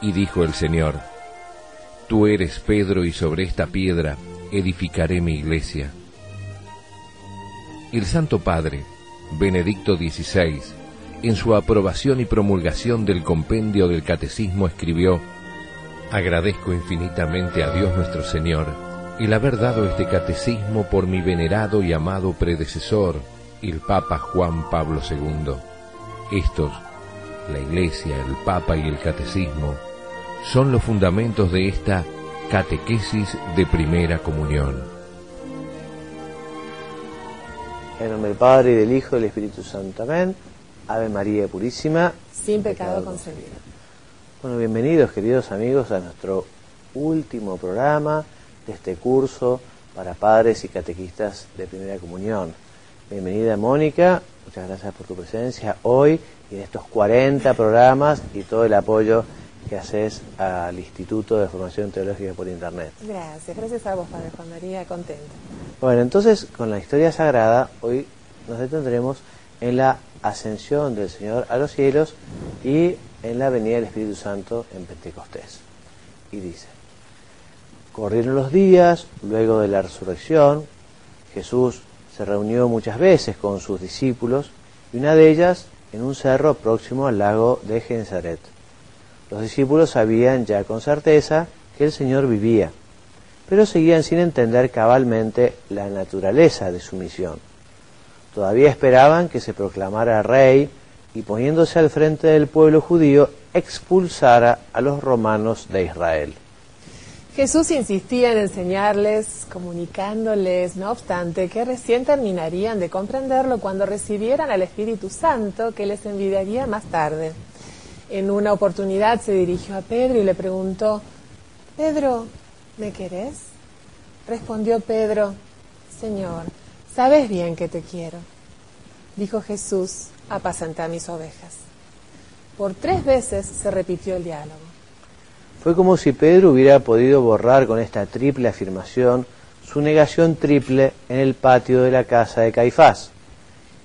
Y dijo el Señor, Tú eres Pedro y sobre esta piedra edificaré mi iglesia. El Santo Padre, Benedicto XVI, en su aprobación y promulgación del compendio del Catecismo escribió, Agradezco infinitamente a Dios nuestro Señor el haber dado este catecismo por mi venerado y amado predecesor, el Papa Juan Pablo II. Estos, la Iglesia, el Papa y el Catecismo, son los fundamentos de esta catequesis de primera comunión. En nombre del Padre y del Hijo y del Espíritu Santo. Amén. Ave María Purísima. Sin pecado concebido. Bueno, bienvenidos queridos amigos a nuestro último programa de este curso para padres y catequistas de primera comunión. Bienvenida Mónica, muchas gracias por tu presencia hoy y en estos 40 programas y todo el apoyo que haces al Instituto de Formación Teológica por Internet. Gracias, gracias a vos, Padre Juan María, contento. Bueno, entonces con la historia sagrada hoy nos detendremos en la ascensión del Señor a los cielos y en la venida del Espíritu Santo en Pentecostés. Y dice, corrieron los días, luego de la resurrección, Jesús se reunió muchas veces con sus discípulos y una de ellas en un cerro próximo al lago de Genzaret. Los discípulos sabían ya con certeza que el Señor vivía, pero seguían sin entender cabalmente la naturaleza de su misión. Todavía esperaban que se proclamara rey y poniéndose al frente del pueblo judío expulsara a los romanos de Israel. Jesús insistía en enseñarles, comunicándoles, no obstante, que recién terminarían de comprenderlo cuando recibieran al Espíritu Santo que les enviaría más tarde. En una oportunidad se dirigió a Pedro y le preguntó, Pedro, ¿me querés? Respondió Pedro, Señor, sabes bien que te quiero. Dijo Jesús, apacenta mis ovejas. Por tres veces se repitió el diálogo. Fue como si Pedro hubiera podido borrar con esta triple afirmación su negación triple en el patio de la casa de Caifás,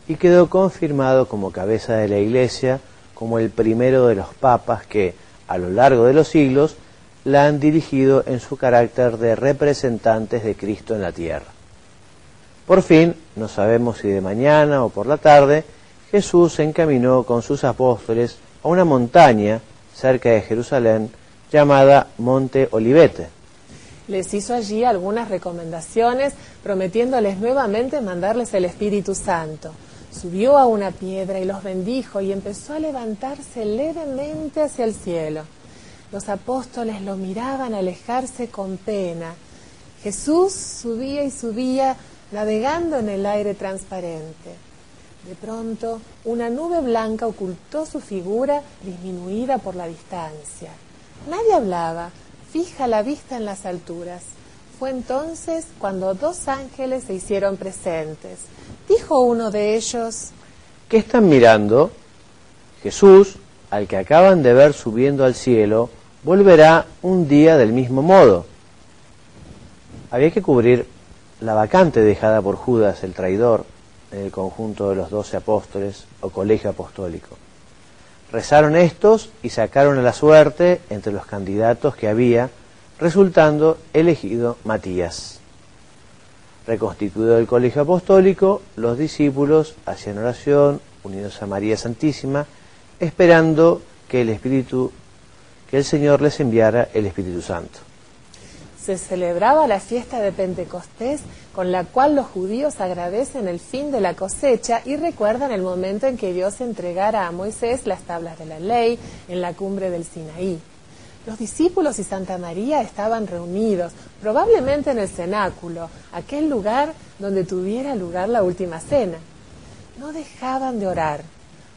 y quedó confirmado como cabeza de la Iglesia, como el primero de los papas que, a lo largo de los siglos, la han dirigido en su carácter de representantes de Cristo en la tierra. Por fin, no sabemos si de mañana o por la tarde, Jesús se encaminó con sus apóstoles a una montaña cerca de Jerusalén llamada Monte Olivete. Les hizo allí algunas recomendaciones, prometiéndoles nuevamente mandarles el Espíritu Santo. Subió a una piedra y los bendijo y empezó a levantarse levemente hacia el cielo. Los apóstoles lo miraban alejarse con pena. Jesús subía y subía navegando en el aire transparente. De pronto, una nube blanca ocultó su figura disminuida por la distancia. Nadie hablaba, fija la vista en las alturas. Fue entonces cuando dos ángeles se hicieron presentes. Dijo uno de ellos, ¿Qué están mirando? Jesús, al que acaban de ver subiendo al cielo, volverá un día del mismo modo. Había que cubrir la vacante dejada por Judas, el traidor, en el conjunto de los doce apóstoles o colegio apostólico. Rezaron estos y sacaron a la suerte entre los candidatos que había, resultando elegido Matías. Reconstituido el colegio apostólico, los discípulos hacían oración, unidos a María Santísima, esperando que el Espíritu, que el Señor les enviara el Espíritu Santo se celebraba la fiesta de Pentecostés, con la cual los judíos agradecen el fin de la cosecha y recuerdan el momento en que Dios entregara a Moisés las tablas de la ley en la cumbre del Sinaí. Los discípulos y Santa María estaban reunidos, probablemente en el cenáculo, aquel lugar donde tuviera lugar la última cena. No dejaban de orar.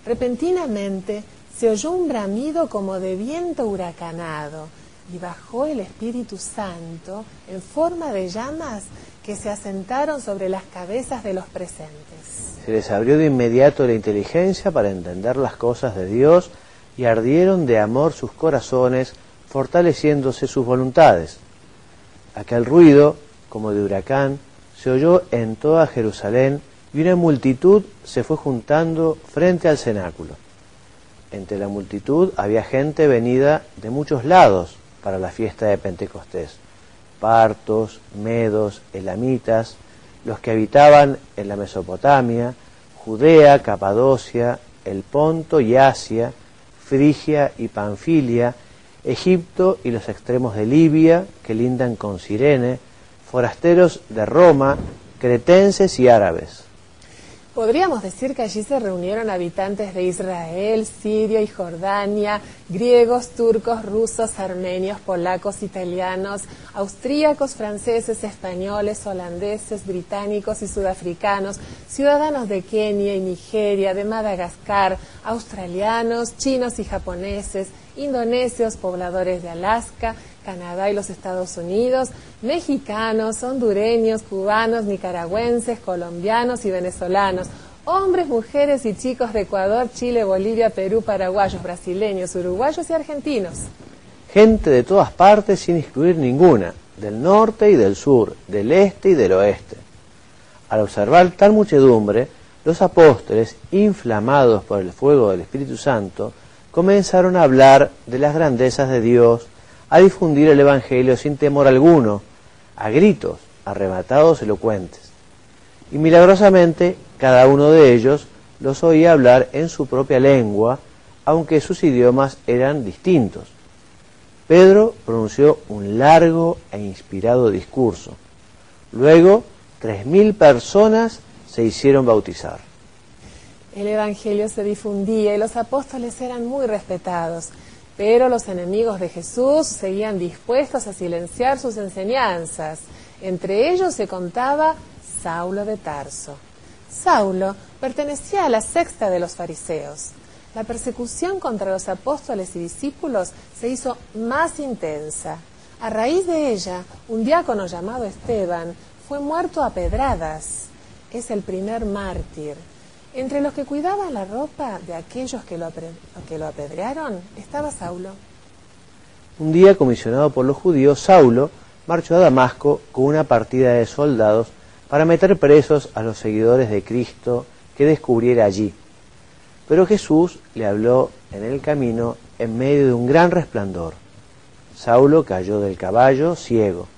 Repentinamente se oyó un bramido como de viento huracanado y bajó el Espíritu Santo en forma de llamas que se asentaron sobre las cabezas de los presentes. Se les abrió de inmediato la inteligencia para entender las cosas de Dios y ardieron de amor sus corazones, fortaleciéndose sus voluntades. Aquel ruido, como de huracán, se oyó en toda Jerusalén y una multitud se fue juntando frente al cenáculo. entre la multitud había gente venida de muchos lados para la fiesta de Pentecostés. Partos, medos, elamitas, los que habitaban en la Mesopotamia, Judea, Capadocia, el Ponto y Asia, Frigia y Panfilia, Egipto y los extremos de Libia, que lindan con Sirene, forasteros de Roma, cretenses y árabes. Podríamos decir que allí se reunieron habitantes de Israel, Siria y Jordania, griegos, turcos, rusos, armenios, polacos, italianos, austríacos, franceses, españoles, holandeses, británicos y sudafricanos, ciudadanos de Kenia y Nigeria, de Madagascar, australianos, chinos y japoneses, indonesios, pobladores de Alaska, Canadá y los Estados Unidos, mexicanos, hondureños, cubanos, nicaragüenses, colombianos y venezolanos, hombres, mujeres y chicos de Ecuador, Chile, Bolivia, Perú, paraguayos, brasileños, uruguayos y argentinos. Gente de todas partes sin excluir ninguna, del norte y del sur, del este y del oeste. Al observar tal muchedumbre, los apóstoles, inflamados por el fuego del Espíritu Santo, comenzaron a hablar de las grandezas de Dios, a difundir el Evangelio sin temor alguno, a gritos, arrebatados, elocuentes. Y milagrosamente cada uno de ellos los oía hablar en su propia lengua, aunque sus idiomas eran distintos. Pedro pronunció un largo e inspirado discurso. Luego, tres mil personas se hicieron bautizar. El Evangelio se difundía y los apóstoles eran muy respetados. Pero los enemigos de Jesús seguían dispuestos a silenciar sus enseñanzas. Entre ellos se contaba Saulo de Tarso. Saulo pertenecía a la sexta de los fariseos. La persecución contra los apóstoles y discípulos se hizo más intensa. A raíz de ella, un diácono llamado Esteban fue muerto a pedradas. Es el primer mártir entre los que cuidaban la ropa de aquellos que lo, que lo apedrearon estaba Saulo. Un día, comisionado por los judíos, Saulo marchó a Damasco con una partida de soldados para meter presos a los seguidores de Cristo que descubriera allí. Pero Jesús le habló en el camino en medio de un gran resplandor. Saulo cayó del caballo ciego.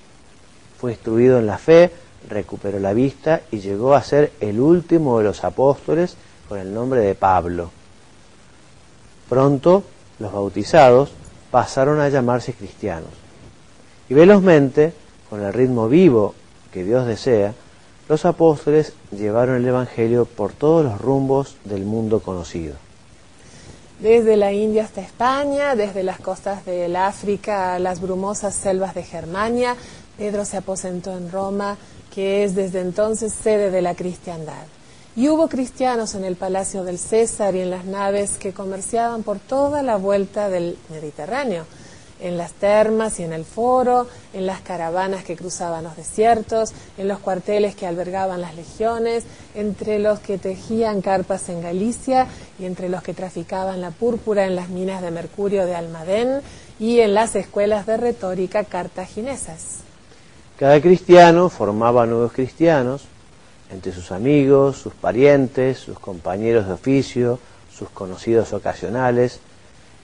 Fue instruido en la fe, recuperó la vista y llegó a ser el último de los apóstoles con el nombre de Pablo. Pronto los bautizados pasaron a llamarse cristianos. Y velozmente, con el ritmo vivo que Dios desea, los apóstoles llevaron el Evangelio por todos los rumbos del mundo conocido. Desde la India hasta España, desde las costas del África a las brumosas selvas de Germania, Pedro se aposentó en Roma, que es desde entonces sede de la cristiandad. Y hubo cristianos en el palacio del César y en las naves que comerciaban por toda la vuelta del Mediterráneo, en las termas y en el foro, en las caravanas que cruzaban los desiertos, en los cuarteles que albergaban las legiones, entre los que tejían carpas en Galicia y entre los que traficaban la púrpura en las minas de mercurio de Almadén y en las escuelas de retórica cartaginesas. Cada cristiano formaba nuevos cristianos entre sus amigos, sus parientes, sus compañeros de oficio, sus conocidos ocasionales.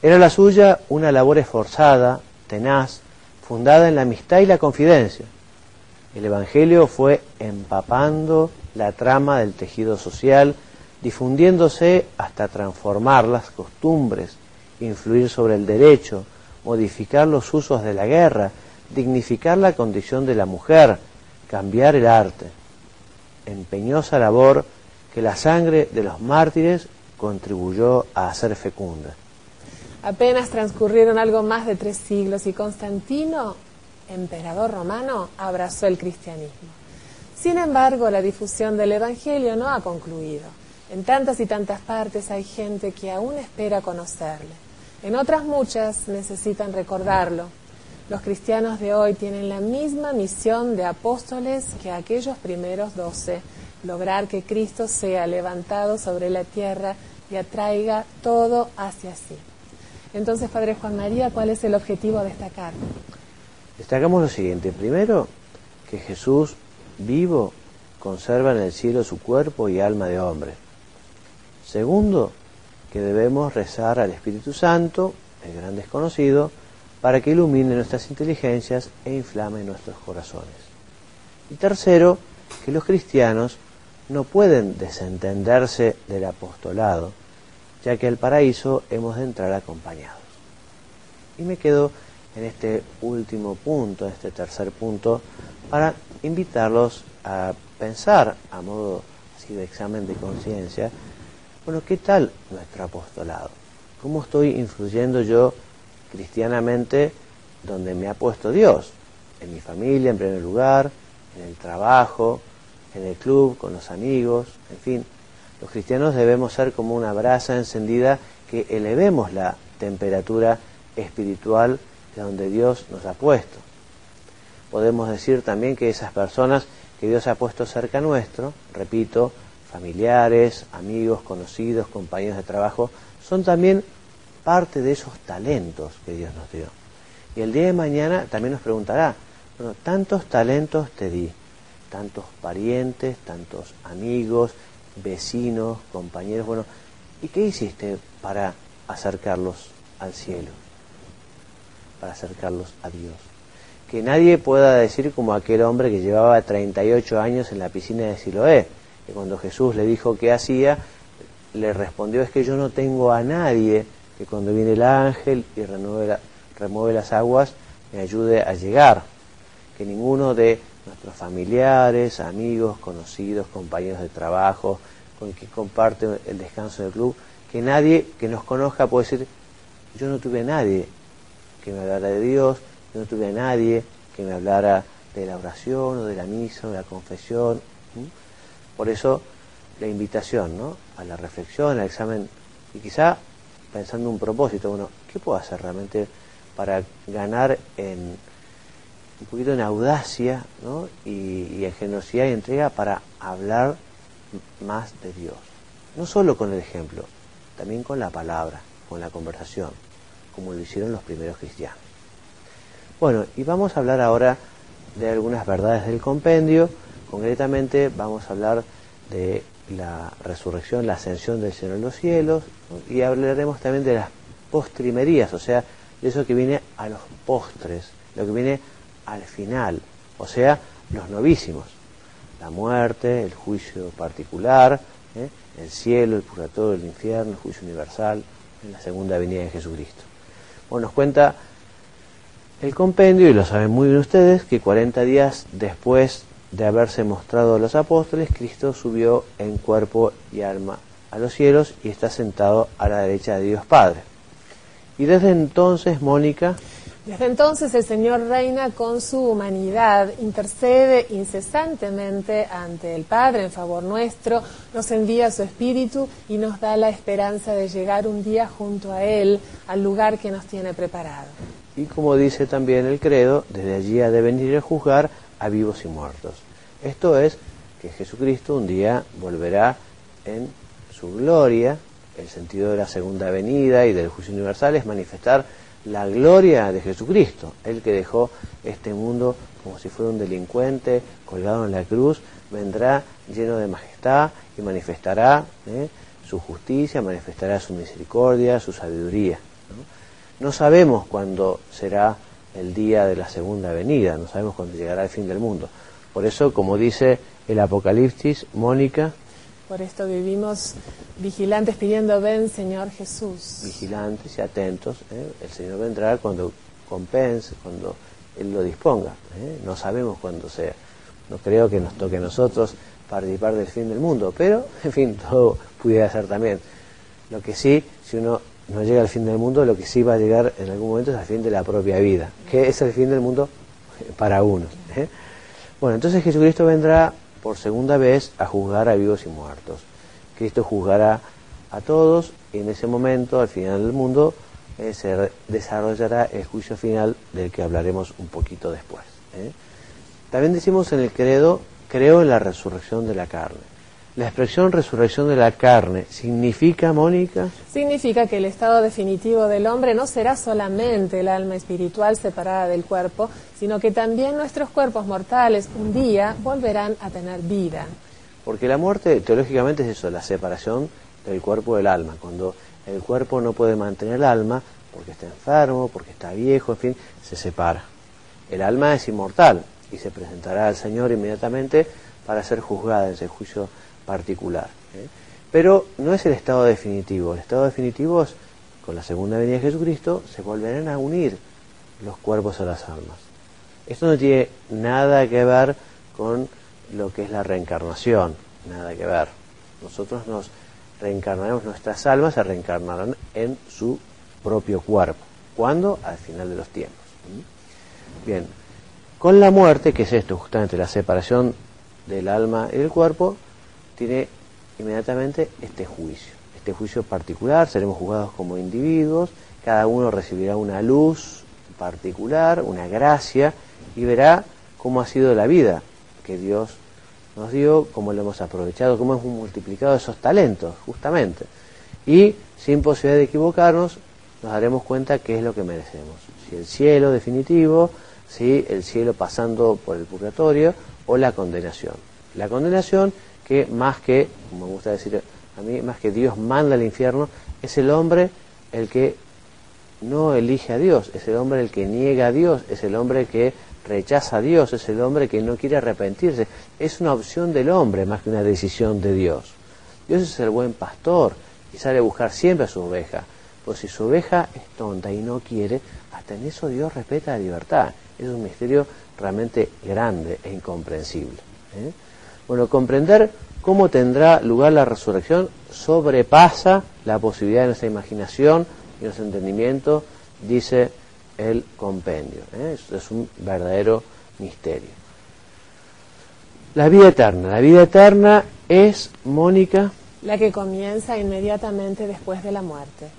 Era la suya una labor esforzada, tenaz, fundada en la amistad y la confidencia. El Evangelio fue empapando la trama del tejido social, difundiéndose hasta transformar las costumbres, influir sobre el derecho, modificar los usos de la guerra, dignificar la condición de la mujer, cambiar el arte. Empeñosa labor que la sangre de los mártires contribuyó a hacer fecunda. Apenas transcurrieron algo más de tres siglos y Constantino, emperador romano, abrazó el cristianismo. Sin embargo, la difusión del Evangelio no ha concluido. En tantas y tantas partes hay gente que aún espera conocerle. En otras muchas necesitan recordarlo, los cristianos de hoy tienen la misma misión de apóstoles que aquellos primeros doce, lograr que Cristo sea levantado sobre la tierra y atraiga todo hacia sí. Entonces, Padre Juan María, ¿cuál es el objetivo de esta carta? Destacamos lo siguiente. Primero, que Jesús vivo conserva en el cielo su cuerpo y alma de hombre. Segundo, que debemos rezar al Espíritu Santo, el gran desconocido, para que ilumine nuestras inteligencias e inflame nuestros corazones. Y tercero, que los cristianos no pueden desentenderse del apostolado, ya que al paraíso hemos de entrar acompañados. Y me quedo en este último punto, en este tercer punto, para invitarlos a pensar a modo así de examen de conciencia, bueno, ¿qué tal nuestro apostolado? ¿Cómo estoy influyendo yo cristianamente donde me ha puesto Dios? En mi familia, en primer lugar, en el trabajo, en el club, con los amigos, en fin. Los cristianos debemos ser como una brasa encendida que elevemos la temperatura espiritual de donde Dios nos ha puesto. Podemos decir también que esas personas que Dios ha puesto cerca nuestro, repito, familiares, amigos, conocidos, compañeros de trabajo, son también parte de esos talentos que Dios nos dio. Y el día de mañana también nos preguntará, bueno, tantos talentos te di, tantos parientes, tantos amigos, vecinos, compañeros, bueno, ¿y qué hiciste para acercarlos al cielo? Para acercarlos a Dios. Que nadie pueda decir como aquel hombre que llevaba 38 años en la piscina de Siloé, que cuando Jesús le dijo qué hacía, le respondió es que yo no tengo a nadie que cuando viene el ángel y remueve las aguas me ayude a llegar, que ninguno de nuestros familiares, amigos, conocidos, compañeros de trabajo, con quien comparte el descanso del club, que nadie que nos conozca puede decir, yo no tuve a nadie que me hablara de Dios, yo no tuve a nadie que me hablara de la oración o de la misa o de la confesión. Por eso la invitación ¿no? a la reflexión, al examen, y quizá pensando un propósito, bueno, ¿qué puedo hacer realmente para ganar en un poquito en audacia ¿no? y, en generosidad y entrega para hablar más de Dios? No solo con el ejemplo, también con la palabra, con la conversación, como lo hicieron los primeros cristianos. Bueno, y vamos a hablar ahora de algunas verdades del compendio, Concretamente vamos a hablar de la resurrección, la ascensión del Señor en los cielos y hablaremos también de las postrimerías, o sea, de eso que viene a los postres, lo que viene al final, o sea, los novísimos, la muerte, el juicio particular, ¿eh? el cielo, el purgatorio, el infierno, el juicio universal, en la segunda venida de Jesucristo. Bueno, nos cuenta el compendio, y lo saben muy bien ustedes, que 40 días después de haberse mostrado a los apóstoles, Cristo subió en cuerpo y alma a los cielos y está sentado a la derecha de Dios Padre. Y desde entonces, Mónica... Desde entonces el Señor reina con su humanidad, intercede incesantemente ante el Padre en favor nuestro, nos envía su Espíritu y nos da la esperanza de llegar un día junto a Él al lugar que nos tiene preparado. Y como dice también el credo, desde allí ha de venir a juzgar a vivos y muertos. Esto es que Jesucristo un día volverá en su gloria, el sentido de la segunda venida y del juicio universal es manifestar la gloria de Jesucristo, el que dejó este mundo como si fuera un delincuente colgado en la cruz, vendrá lleno de majestad y manifestará ¿eh? su justicia, manifestará su misericordia, su sabiduría. no sabemos cuándo será el día de la segunda venida, no sabemos cuándo llegará el fin del mundo. Por eso, como dice el Apocalipsis, Mónica. Por esto vivimos vigilantes pidiendo, ven Señor Jesús. Vigilantes y atentos. ¿eh? El Señor vendrá cuando compense, cuando Él lo disponga. ¿eh? No sabemos cuándo sea. No creo que nos toque a nosotros participar del fin del mundo, pero, en fin, todo pudiera ser también. Lo que sí, si uno no llega al fin del mundo, lo que sí va a llegar en algún momento es al fin de la propia vida, que es el fin del mundo para uno. ¿eh? Bueno, entonces Jesucristo vendrá por segunda vez a juzgar a vivos y muertos. Cristo juzgará a todos y en ese momento, al final del mundo, eh, se desarrollará el juicio final del que hablaremos un poquito después. ¿eh? También decimos en el credo, creo en la resurrección de la carne. La expresión resurrección de la carne significa, Mónica? Significa que el estado definitivo del hombre no será solamente el alma espiritual separada del cuerpo, sino que también nuestros cuerpos mortales un día volverán a tener vida. Porque la muerte teológicamente es eso, la separación del cuerpo del alma. Cuando el cuerpo no puede mantener el alma porque está enfermo, porque está viejo, en fin, se separa. El alma es inmortal y se presentará al Señor inmediatamente para ser juzgada en ese juicio particular. ¿eh? Pero no es el estado definitivo. El estado definitivo es, con la segunda venida de Jesucristo, se volverán a unir los cuerpos a las almas. Esto no tiene nada que ver con lo que es la reencarnación, nada que ver. Nosotros nos reencarnaremos, nuestras almas se reencarnarán en su propio cuerpo. ¿Cuándo? Al final de los tiempos. Bien, con la muerte, que es esto, justamente la separación del alma y del cuerpo, tiene inmediatamente este juicio. Este juicio particular, seremos juzgados como individuos, cada uno recibirá una luz particular, una gracia, y verá cómo ha sido la vida que Dios nos dio, cómo lo hemos aprovechado, cómo hemos multiplicado esos talentos, justamente. Y sin posibilidad de equivocarnos, nos daremos cuenta qué es lo que merecemos. Si el cielo definitivo, si el cielo pasando por el purgatorio o la condenación. La condenación que más que, como me gusta decir a mí, más que Dios manda al infierno, es el hombre el que no elige a Dios, es el hombre el que niega a Dios, es el hombre que rechaza a Dios, es el hombre que no quiere arrepentirse. Es una opción del hombre más que una decisión de Dios. Dios es el buen pastor y sale a buscar siempre a su oveja. Pues si su oveja es tonta y no quiere, hasta en eso Dios respeta la libertad. Es un misterio realmente grande e incomprensible. ¿eh? Bueno, comprender cómo tendrá lugar la resurrección sobrepasa la posibilidad de nuestra imaginación y nuestro entendimiento, dice el compendio. ¿eh? Es, un verdadero misterio. La vida eterna. La vida eterna es, Mónica. La que comienza inmediatamente después de la muerte.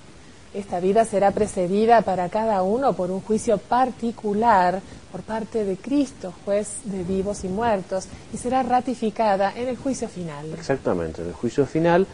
Esta vida será precedida para cada uno por un juicio particular por parte de Cristo, juez de vivos y muertos, y será ratificada en el juicio final. Exactamente, en el juicio final,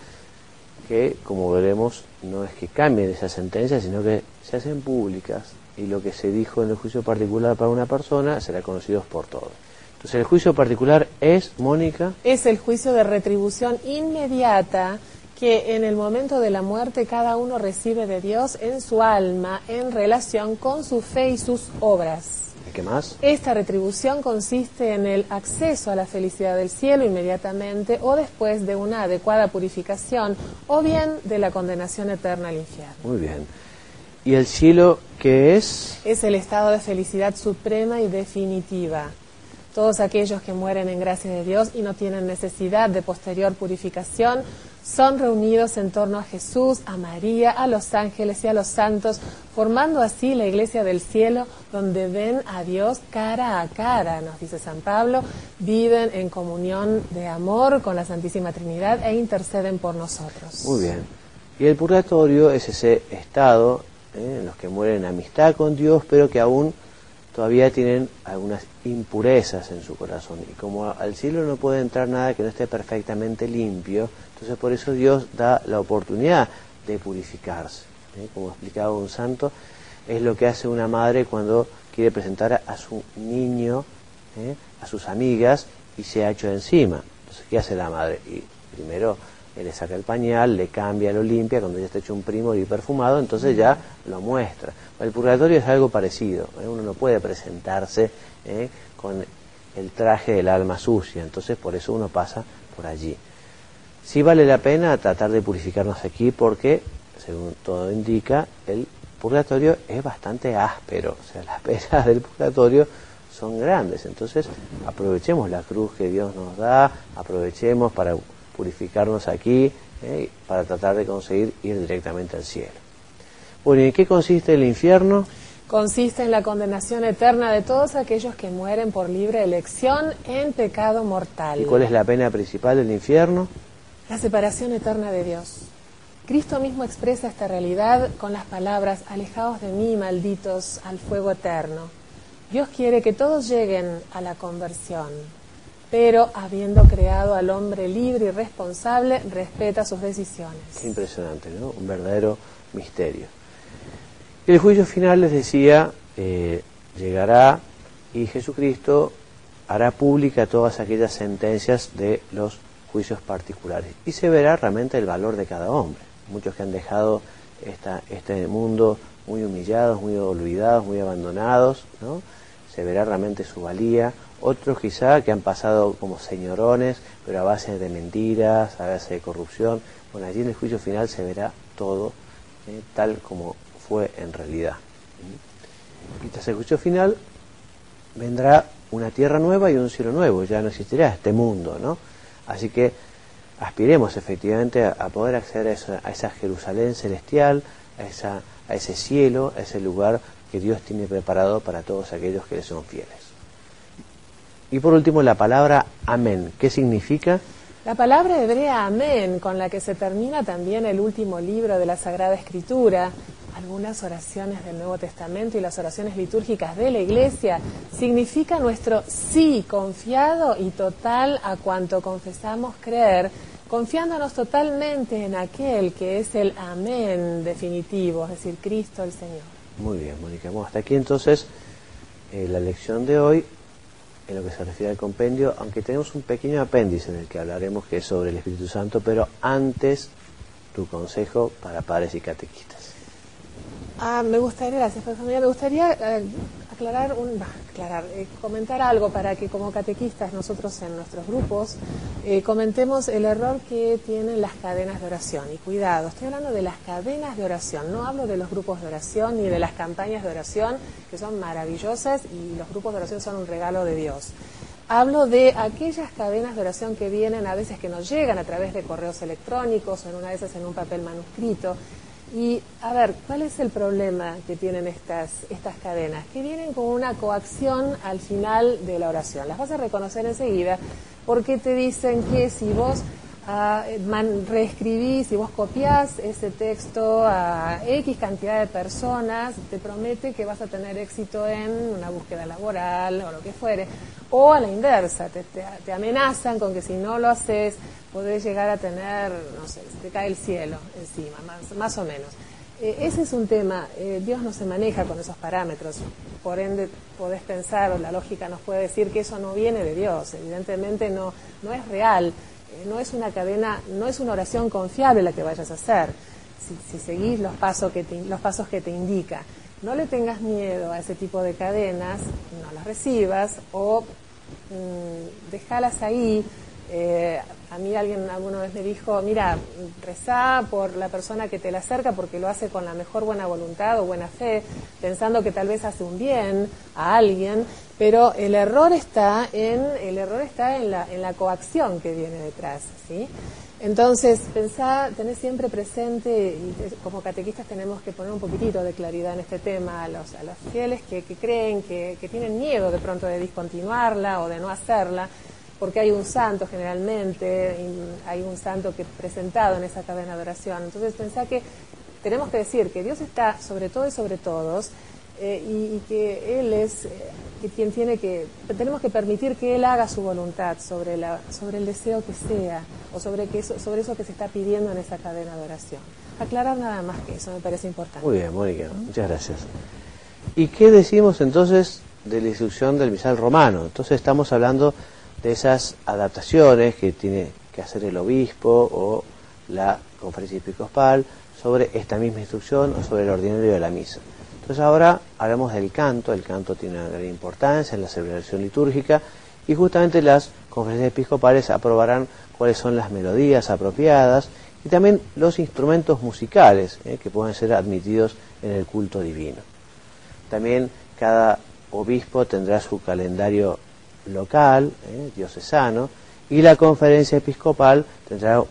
que como veremos no es que cambien esas sentencias, sino que se hacen públicas y lo que se dijo en el juicio particular para una persona será conocido por todos. Entonces el juicio particular es, Mónica. Es el juicio de retribución inmediata que en el momento de la muerte cada uno recibe de Dios en su alma en relación con su fe y sus obras. ¿Qué más? Esta retribución consiste en el acceso a la felicidad del cielo inmediatamente o después de una adecuada purificación o bien de la condenación eterna al infierno. Muy bien. ¿Y el cielo qué es? Es el estado de felicidad suprema y definitiva. Todos aquellos que mueren en gracia de Dios y no tienen necesidad de posterior purificación son reunidos en torno a Jesús, a María, a los ángeles y a los santos, formando así la iglesia del cielo donde ven a Dios cara a cara, nos dice San Pablo, viven en comunión de amor con la Santísima Trinidad e interceden por nosotros. Muy bien. Y el purgatorio es ese estado ¿eh? en los que mueren en amistad con Dios, pero que aún todavía tienen algunas impurezas en su corazón. Y como al cielo no puede entrar nada que no esté perfectamente limpio, entonces por eso Dios da la oportunidad de purificarse. ¿eh? Como explicaba un santo, es lo que hace una madre cuando quiere presentar a su niño, ¿eh? a sus amigas, y se ha hecho encima. Entonces, ¿qué hace la madre? Y primero le saca el pañal, le cambia, lo limpia, cuando ya está hecho un primo y perfumado, entonces ya lo muestra. El purgatorio es algo parecido, ¿eh? uno no puede presentarse con el traje del alma sucia, entonces por eso uno pasa por allí. Sí vale la pena tratar de purificarnos aquí porque, según todo indica, el purgatorio es bastante áspero, o sea, las penas del purgatorio son grandes, entonces aprovechemos la cruz que Dios nos da, aprovechemos para purificarnos aquí, eh, para tratar de conseguir ir directamente al cielo. Bueno, ¿y en qué consiste el infierno? Consiste en la condenación eterna de todos aquellos que mueren por libre elección en pecado mortal. ¿Y cuál es la pena principal del infierno? la separación eterna de Dios. Cristo mismo expresa esta realidad con las palabras, alejados de mí, malditos, al fuego eterno. Dios quiere que todos lleguen a la conversión, pero habiendo creado al hombre libre y responsable, respeta sus decisiones. Impresionante, ¿no? Un verdadero misterio. El juicio final, les decía, eh, llegará y Jesucristo hará pública todas aquellas sentencias de los juicios particulares y se verá realmente el valor de cada hombre. Muchos que han dejado esta, este mundo muy humillados, muy olvidados, muy abandonados, ¿no? se verá realmente su valía. Otros quizá que han pasado como señorones, pero a base de mentiras, a base de corrupción. Bueno, allí en el juicio final se verá todo ¿eh? tal como fue en realidad. Y tras el juicio final vendrá una tierra nueva y un cielo nuevo, ya no existirá este mundo, ¿no? Así que aspiremos efectivamente a, poder acceder a esa, Jerusalén celestial, a, esa, a ese cielo, a ese lugar que Dios tiene preparado para todos aquellos que le son fieles. Y por último, la palabra amén. ¿Qué significa? La palabra hebrea amén, con la que se termina también el último libro de la Sagrada Escritura, algunas oraciones del Nuevo Testamento y las oraciones litúrgicas de la Iglesia, significa nuestro sí confiado y total a cuanto confesamos creer, confiándonos totalmente en aquel que es el amén definitivo, es decir, Cristo el Señor. Muy bien, Mónica. hasta aquí entonces eh, la lección de hoy en lo que se refiere al compendio, aunque tenemos un pequeño apéndice del que hablaremos que es sobre el Espíritu Santo, pero antes tu consejo para padres y catequistas. Ah, me gustaría, gracias, me gustaría aclarar, un, aclarar eh, comentar algo para que como catequistas nosotros en nuestros grupos eh, comentemos el error que tienen las cadenas de oración. Y cuidado, estoy hablando de las cadenas de oración, no hablo de los grupos de oración ni de las campañas de oración, que son maravillosas y los grupos de oración son un regalo de Dios. Hablo de aquellas cadenas de oración que vienen a veces que nos llegan a través de correos electrónicos o en una de esas en un papel manuscrito y a ver, ¿cuál es el problema que tienen estas, estas cadenas? Que vienen con una coacción al final de la oración. Las vas a reconocer enseguida porque te dicen que si vos ah, reescribís, si vos copiás ese texto a X cantidad de personas, te promete que vas a tener éxito en una búsqueda laboral o lo que fuere. O a la inversa, te, te amenazan con que si no lo haces podés llegar a tener, no sé, te cae el cielo encima, más, más o menos. Eh, ese es un tema, eh, Dios no se maneja con esos parámetros, por ende podés pensar, la lógica nos puede decir que eso no viene de Dios, evidentemente no, no es real, no es una cadena, no es una oración confiable la que vayas a hacer, si, seguís los pasos, que te, los pasos que te indica. No le tengas miedo a ese tipo de cadenas, no las recibas o mmm, déjalas ahí, eh, a mí alguien alguna vez me dijo, mira, rezá por la persona que te la acerca porque lo hace con la mejor buena voluntad o buena fe, pensando que tal vez hace un bien a alguien, pero el error está en, el error está en la, en la coacción que viene detrás, ¿sí? Entonces, pensá, tenés siempre presente, y como catequistas tenemos que poner un poquitito de claridad en este tema a los, a los fieles que, que creen, que, que tienen miedo de pronto de discontinuarla o de no hacerla, porque hay un santo generalmente, hay un santo que presentado en esa cadena de oración. Entonces pensá que tenemos que decir que Dios está sobre todo y sobre todos eh, y, que Él es eh, quien tiene que, tenemos que permitir que Él haga su voluntad sobre, la, sobre el deseo que sea o sobre, que eso, sobre eso que se está pidiendo en esa cadena de oración. Aclarar nada más que eso me parece importante. Muy bien, Mónica, muchas gracias. ¿Y qué decimos entonces de la instrucción del misal romano? Entonces estamos hablando de esas adaptaciones que tiene que hacer el obispo o la conferencia episcopal sobre esta misma instrucción o sobre el ordinario de la misa. Entonces ahora hablamos del canto, el canto tiene una gran importancia en la celebración litúrgica y justamente las conferencias episcopales aprobarán cuáles son las melodías apropiadas y también los instrumentos musicales eh, que pueden ser admitidos en el culto divino. También cada obispo tendrá su calendario local, eh, diocesano, y la conferencia episcopal tendrá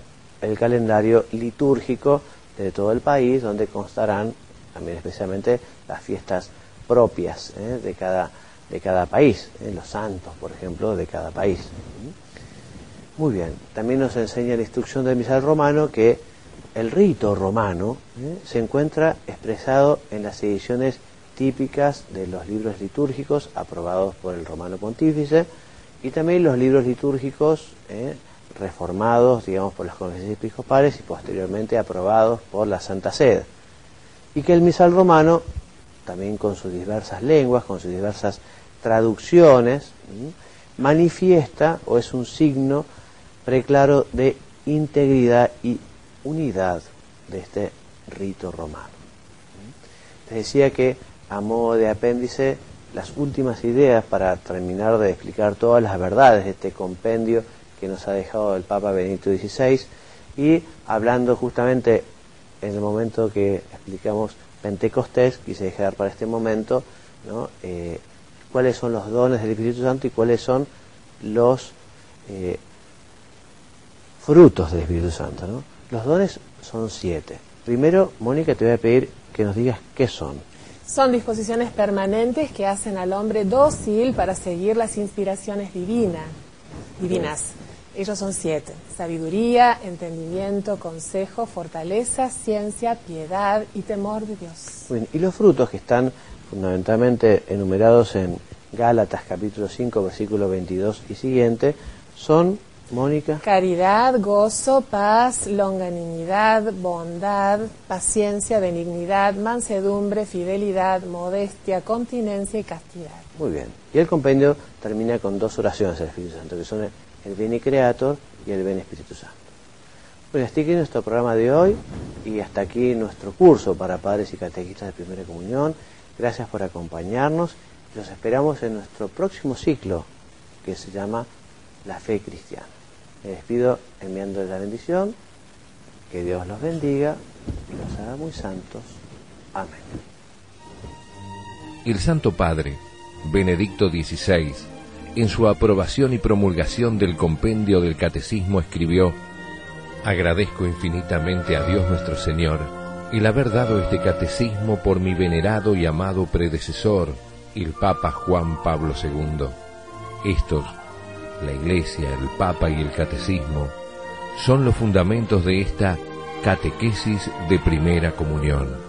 el calendario litúrgico de todo el país, donde constarán también especialmente las fiestas propias eh, de, cada, de cada país, eh, los santos, por ejemplo, de cada país. Muy bien, también nos enseña la instrucción del misal romano que el rito romano se encuentra expresado en las ediciones típicas de los libros litúrgicos aprobados por el romano pontífice y también los libros litúrgicos eh, reformados, digamos, por las conferencias episcopales y posteriormente aprobados por la Santa Sede. Y que el misal romano, también con sus diversas lenguas, con sus diversas traducciones, manifiesta o es un signo preclaro de integridad y unidad de este rito romano. Les decía que a modo de apéndice las últimas ideas para terminar de explicar todas las verdades de este compendio que nos ha dejado el Papa Benedicto XVI y hablando justamente en el momento que explicamos Pentecostés, quise dejar para este momento ¿no? Eh, cuáles son los dones del Espíritu Santo y cuáles son los eh, frutos del Espíritu Santo. ¿no? Los dones son siete. Primero, Mónica, te voy a pedir que nos digas qué son. Son disposiciones permanentes que hacen al hombre dócil para seguir las inspiraciones divinas. divinas. Ellos son siete. Sabiduría, entendimiento, consejo, fortaleza, ciencia, piedad y temor de Dios. y los frutos que están fundamentalmente enumerados en Gálatas capítulo 5, versículo 22 y siguiente, son Mónica. Caridad, gozo, paz, longanimidad, bondad, paciencia, benignidad, mansedumbre, fidelidad, modestia, continencia y castidad. Muy bien. Y el compendio termina con dos oraciones del Espíritu Santo, que son el Bene Creator y el Bene Espíritu Santo. Bueno, hasta aquí nuestro programa de hoy y hasta aquí nuestro curso para padres y catequistas de primera comunión. Gracias por acompañarnos. Los esperamos en nuestro próximo ciclo que se llama La Fe Cristiana. Me despido enviándoles la bendición. Que Dios los bendiga y los haga muy santos. Amén. El Santo Padre, Benedicto XVI, en su aprobación y promulgación del compendio del Catecismo escribió, Agradezco infinitamente a Dios nuestro Señor el haber dado este catecismo por mi venerado y amado predecesor, el Papa Juan Pablo II. Estos la Iglesia, el Papa y el Catecismo son los fundamentos de esta catequesis de primera comunión.